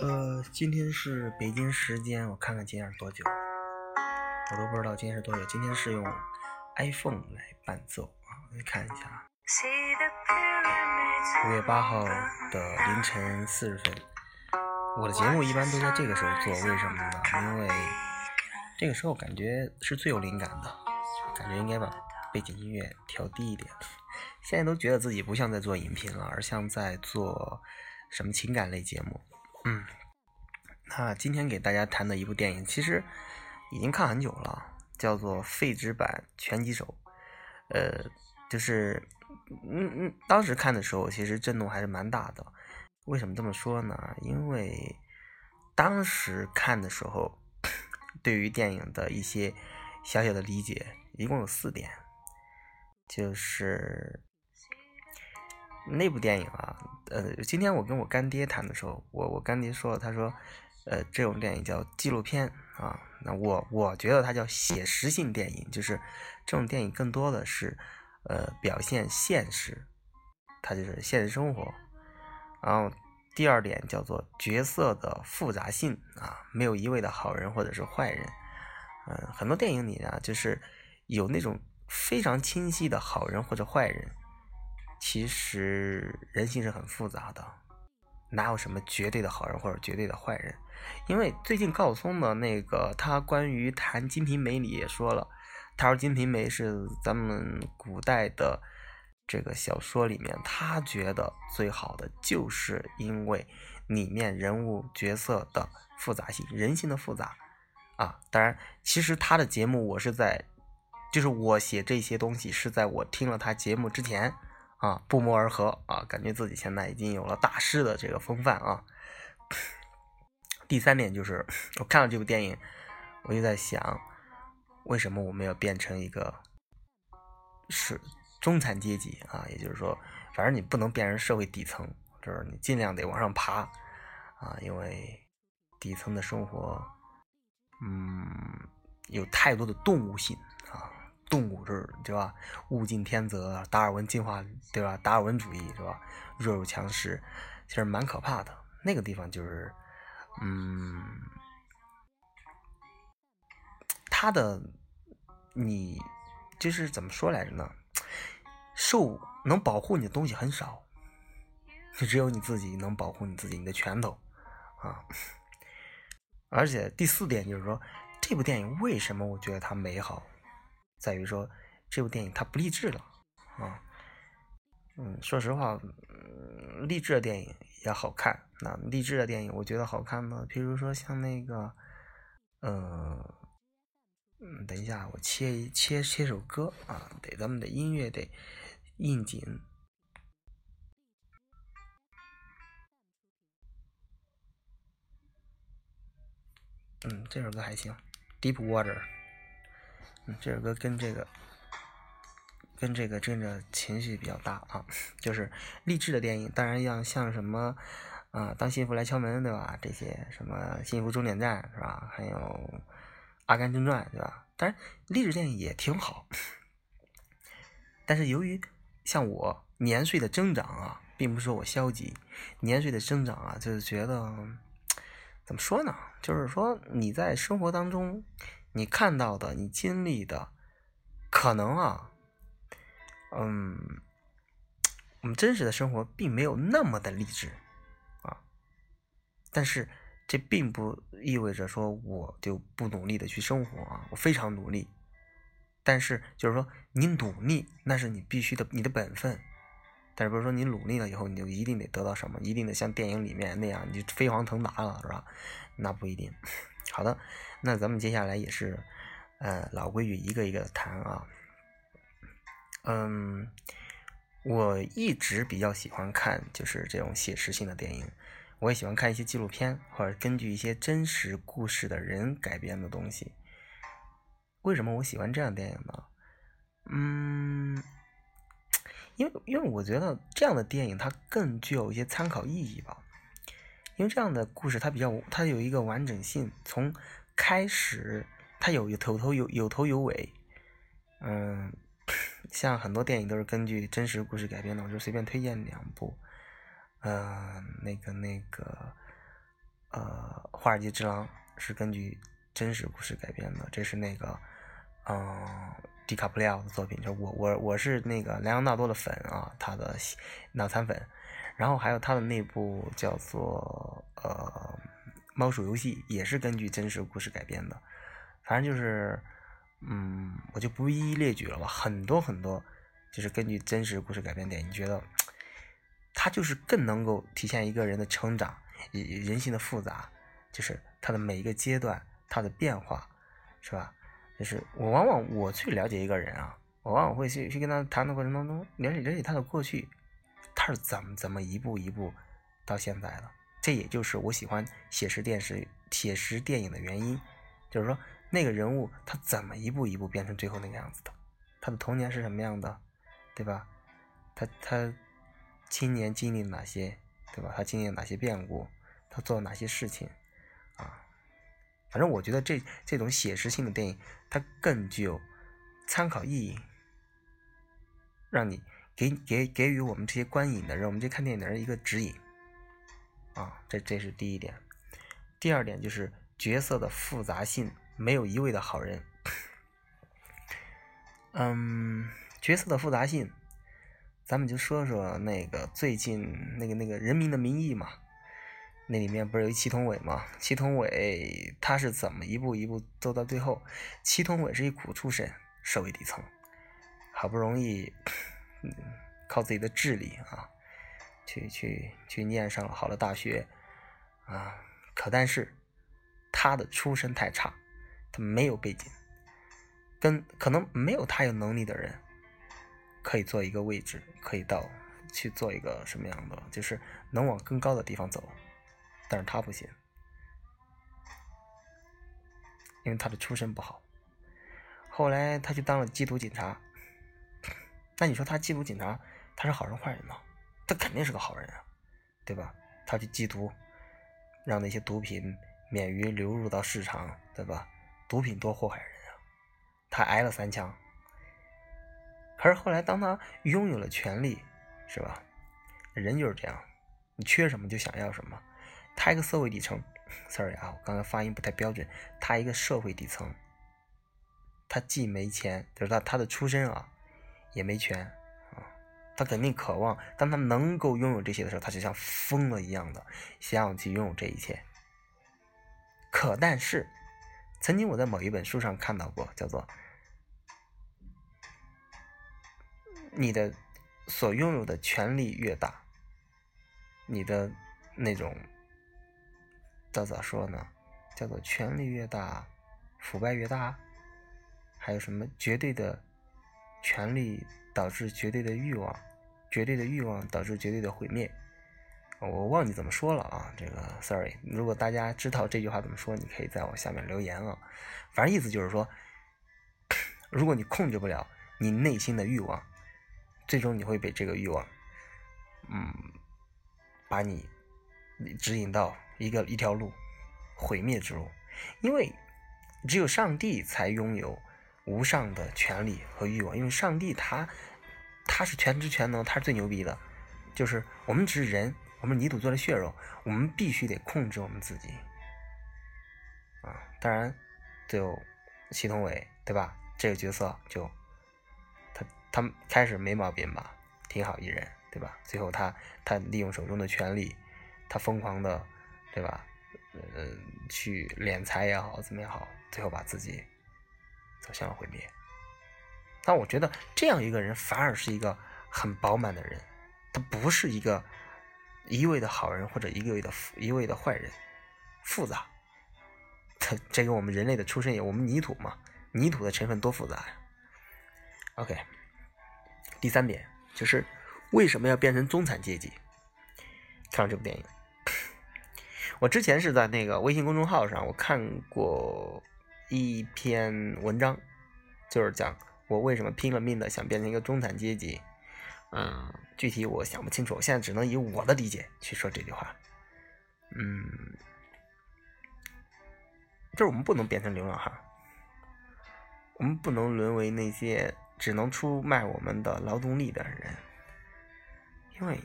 呃，今天是北京时间，我看看今天是多久，我都不知道今天是多久。今天是用 iPhone 来伴奏啊，你看一下啊，五月八号的凌晨四十分。我的节目一般都在这个时候做，为什么呢？因为这个时候感觉是最有灵感的，感觉应该把背景音乐调低一点。现在都觉得自己不像在做音频了，而像在做什么情感类节目。嗯，那今天给大家谈的一部电影，其实已经看很久了，叫做《废纸版拳击手》。呃，就是，嗯嗯，当时看的时候，其实震动还是蛮大的。为什么这么说呢？因为当时看的时候，对于电影的一些小小的理解，一共有四点，就是。那部电影啊，呃，今天我跟我干爹谈的时候，我我干爹说，他说，呃，这种电影叫纪录片啊，那我我觉得它叫写实性电影，就是这种电影更多的是，呃，表现现实，它就是现实生活。然后第二点叫做角色的复杂性啊，没有一味的好人或者是坏人，嗯，很多电影里啊，就是有那种非常清晰的好人或者坏人。其实人性是很复杂的，哪有什么绝对的好人或者绝对的坏人？因为最近高晓松的那个他关于谈《金瓶梅》里也说了，他说《金瓶梅》是咱们古代的这个小说里面，他觉得最好的，就是因为里面人物角色的复杂性、人性的复杂啊。当然，其实他的节目我是在，就是我写这些东西是在我听了他节目之前。啊，不谋而合啊，感觉自己现在已经有了大师的这个风范啊。第三点就是，我看了这部电影，我就在想，为什么我们要变成一个是中产阶级啊？也就是说，反正你不能变成社会底层，就是你尽量得往上爬啊，因为底层的生活，嗯，有太多的动物性。动物是，对吧？物竞天择，达尔文进化，对吧？达尔文主义，是吧？弱肉强食，其实蛮可怕的。那个地方就是，嗯，他的，你就是怎么说来着呢？受能保护你的东西很少，只有你自己能保护你自己，你的拳头啊。而且第四点就是说，这部电影为什么我觉得它美好？在于说，这部电影它不励志了啊，嗯，说实话，励志的电影也好看。那励志的电影，我觉得好看的，比如说像那个，嗯，嗯，等一下，我切一切切首歌啊，得咱们的音乐得应景。嗯，这首歌还行，《Deep Water》。这首歌跟这个，跟这个真的情绪比较大啊，就是励志的电影，当然要像什么啊，当幸福来敲门，对吧？这些什么幸福终点站是吧？还有阿甘正传，对吧？当然励志电影也挺好，但是由于像我年岁的增长啊，并不是说我消极，年岁的增长啊，就是觉得怎么说呢？就是说你在生活当中。你看到的，你经历的，可能啊，嗯，我们真实的生活并没有那么的励志啊，但是这并不意味着说我就不努力的去生活啊，我非常努力，但是就是说你努力那是你必须的，你的本分，但是不是说你努力了以后你就一定得得到什么，一定得像电影里面那样你飞黄腾达了是吧？那不一定。好的，那咱们接下来也是，呃，老规矩，一个一个谈啊。嗯，我一直比较喜欢看就是这种写实性的电影，我也喜欢看一些纪录片或者根据一些真实故事的人改编的东西。为什么我喜欢这样的电影呢？嗯，因为因为我觉得这样的电影它更具有一些参考意义吧。因为这样的故事，它比较，它有一个完整性，从开始它有有头头有有头有尾，嗯，像很多电影都是根据真实故事改编的，我就随便推荐两部，呃，那个那个，呃，《华尔街之狼》是根据真实故事改编的，这是那个，嗯，迪卡普里奥的作品，就我我我是那个莱昂纳多的粉啊，他的脑残粉，然后还有他的那部叫做呃《猫鼠游戏》，也是根据真实故事改编的，反正就是，嗯，我就不一一列举了吧，很多很多，就是根据真实故事改编电影，你觉得？它就是更能够体现一个人的成长，人性的复杂，就是他的每一个阶段，他的变化，是吧？就是我往往我去了解一个人啊，我往往会去去跟他谈的过程当中，了解了解他的过去，是怎么怎么一步一步到现在的。这也就是我喜欢写实电视、写实电影的原因，就是说那个人物他怎么一步一步变成最后那个样子的，他的童年是什么样的，对吧？他他。青年经历哪些，对吧？他经历了哪些变故？他做了哪些事情？啊，反正我觉得这这种写实性的电影，它更具有参考意义，让你给给给予我们这些观影的人，我们这看电影的人一个指引。啊，这这是第一点。第二点就是角色的复杂性，没有一味的好人。嗯，角色的复杂性。咱们就说说那个最近那个那个《人民的名义》嘛，那里面不是有祁同伟吗？祁同伟他是怎么一步一步走到最后？祁同伟是一苦出身，社会底层，好不容易靠自己的智力啊，去去去念上了好的大学啊，可但是他的出身太差，他没有背景，跟可能没有他有能力的人。可以做一个位置，可以到去做一个什么样的，就是能往更高的地方走，但是他不行，因为他的出身不好。后来他就当了缉毒警察。那你说他缉毒警察，他是好人坏人呢？他肯定是个好人啊，对吧？他去缉毒，让那些毒品免于流入到市场，对吧？毒品多祸害人啊！他挨了三枪。可是后来，当他拥有了权利，是吧？人就是这样，你缺什么就想要什么。他一个社会底层，sorry 啊，我刚刚发音不太标准。他一个社会底层，他既没钱，就是他他的出身啊，也没权啊。他肯定渴望，当他能够拥有这些的时候，他就像疯了一样的想要去拥有这一切。可但是，曾经我在某一本书上看到过，叫做。你的所拥有的权利越大，你的那种叫咋说呢？叫做权力越大，腐败越大，还有什么绝对的权力导致绝对的欲望，绝对的欲望导致绝对的毁灭。我忘记怎么说了啊，这个 sorry。如果大家知道这句话怎么说，你可以在我下面留言啊。反正意思就是说，如果你控制不了你内心的欲望。最终你会被这个欲望，嗯，把你指引到一个一条路，毁灭之路。因为只有上帝才拥有无上的权利和欲望，因为上帝他他是全知全能，他是最牛逼的。就是我们只是人，我们泥土做的血肉，我们必须得控制我们自己。啊，当然，就祁同伟对吧？这个角色就。他他开始没毛病吧，挺好一人，对吧？最后他他利用手中的权力，他疯狂的，对吧？呃，去敛财也好，怎么也好，最后把自己走向了毁灭。但我觉得这样一个人反而是一个很饱满的人，他不是一个一味的好人或者一味的一味的坏人，复杂。他这跟我们人类的出身也，我们泥土嘛，泥土的成分多复杂呀。OK。第三点就是为什么要变成中产阶级？看了这部电影，我之前是在那个微信公众号上，我看过一篇文章，就是讲我为什么拼了命的想变成一个中产阶级。嗯，具体我想不清楚，现在只能以我的理解去说这句话。嗯，就是我们不能变成流浪汉，我们不能沦为那些。只能出卖我们的劳动力的人，因为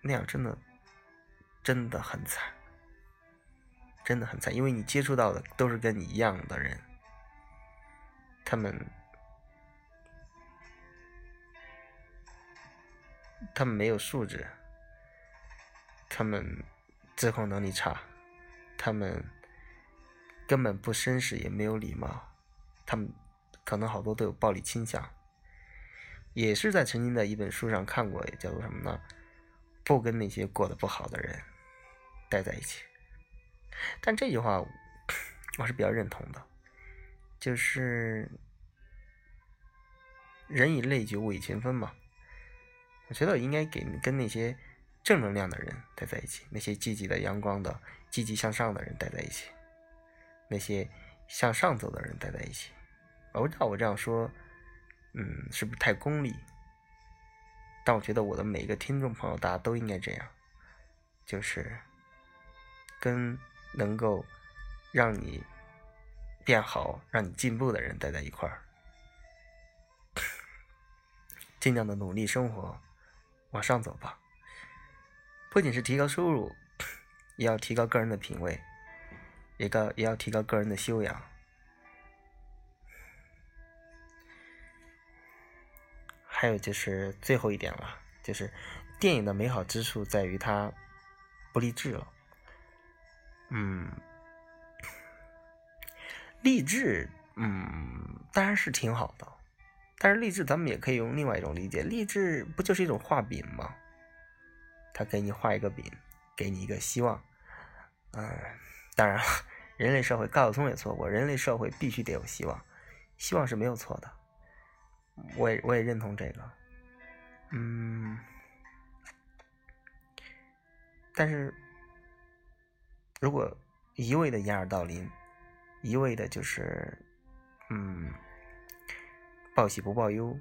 那样真的真的很惨，真的很惨，因为你接触到的都是跟你一样的人，他们，他们没有素质，他们自控能力差，他们根本不绅士，也没有礼貌，他们可能好多都有暴力倾向。也是在曾经的一本书上看过，叫做什么呢？不跟那些过得不好的人待在一起。但这句话我是比较认同的，就是人以类聚，物以群分嘛。我觉得应该给跟那些正能量的人待在一起，那些积极的、阳光的、积极向上的人待在一起，那些向上走的人待在一起。我不知道我这样说。嗯，是不是太功利？但我觉得我的每一个听众朋友，大家都应该这样，就是跟能够让你变好、让你进步的人待在一块儿，尽量的努力生活，往上走吧。不仅是提高收入，也要提高个人的品味，也高也要提高个人的修养。还有就是最后一点了，就是电影的美好之处在于它不励志了。嗯，励志，嗯，当然是挺好的，但是励志咱们也可以用另外一种理解，励志不就是一种画饼吗？他给你画一个饼，给你一个希望。嗯，当然了，人类社会高晓松也说过，人类社会必须得有希望，希望是没有错的。我也我也认同这个，嗯，但是如果一味的掩耳盗铃，一味的就是嗯报喜不报忧，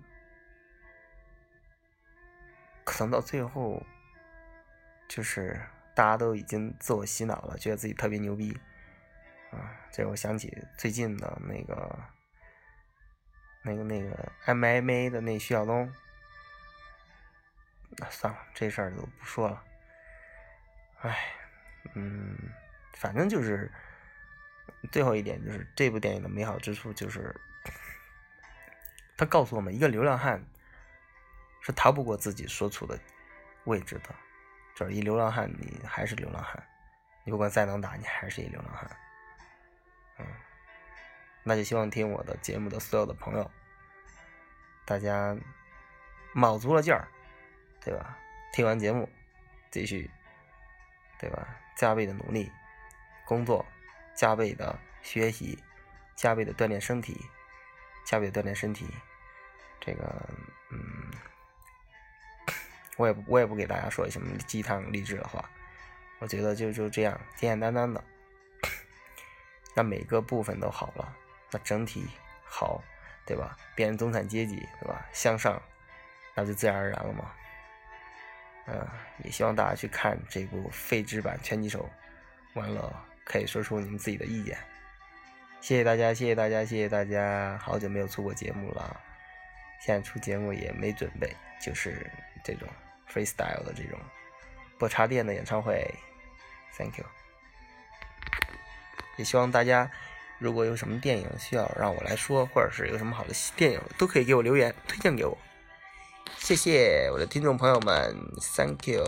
可能到最后就是大家都已经自我洗脑了，觉得自己特别牛逼啊！这我想起最近的那个。那个那个 MMA 的那徐晓东，那算了，这事儿就不说了。哎，嗯，反正就是最后一点，就是这部电影的美好之处，就是他告诉我们，一个流浪汉是逃不过自己所处的位置的。就是一流浪汉，你还是流浪汉，你不管再能打，你还是一流浪汉。嗯。那就希望听我的节目的所有的朋友，大家卯足了劲儿，对吧？听完节目，继续，对吧？加倍的努力工作，加倍的学习，加倍的锻炼身体，加倍的锻炼身体。这个，嗯，我也我也不给大家说什么鸡汤励志的话，我觉得就就这样简简单单的，那每个部分都好了。那整体好，对吧？变成中产阶级，对吧？向上，那就自然而然了嘛。嗯，也希望大家去看这部废纸版拳击手，完了可以说出你们自己的意见。谢谢大家，谢谢大家，谢谢大家！好久没有出过节目了，现在出节目也没准备，就是这种 freestyle 的这种不插电的演唱会。Thank you，也希望大家。如果有什么电影需要让我来说，或者是有什么好的电影，都可以给我留言推荐给我。谢谢我的听众朋友们，Thank you。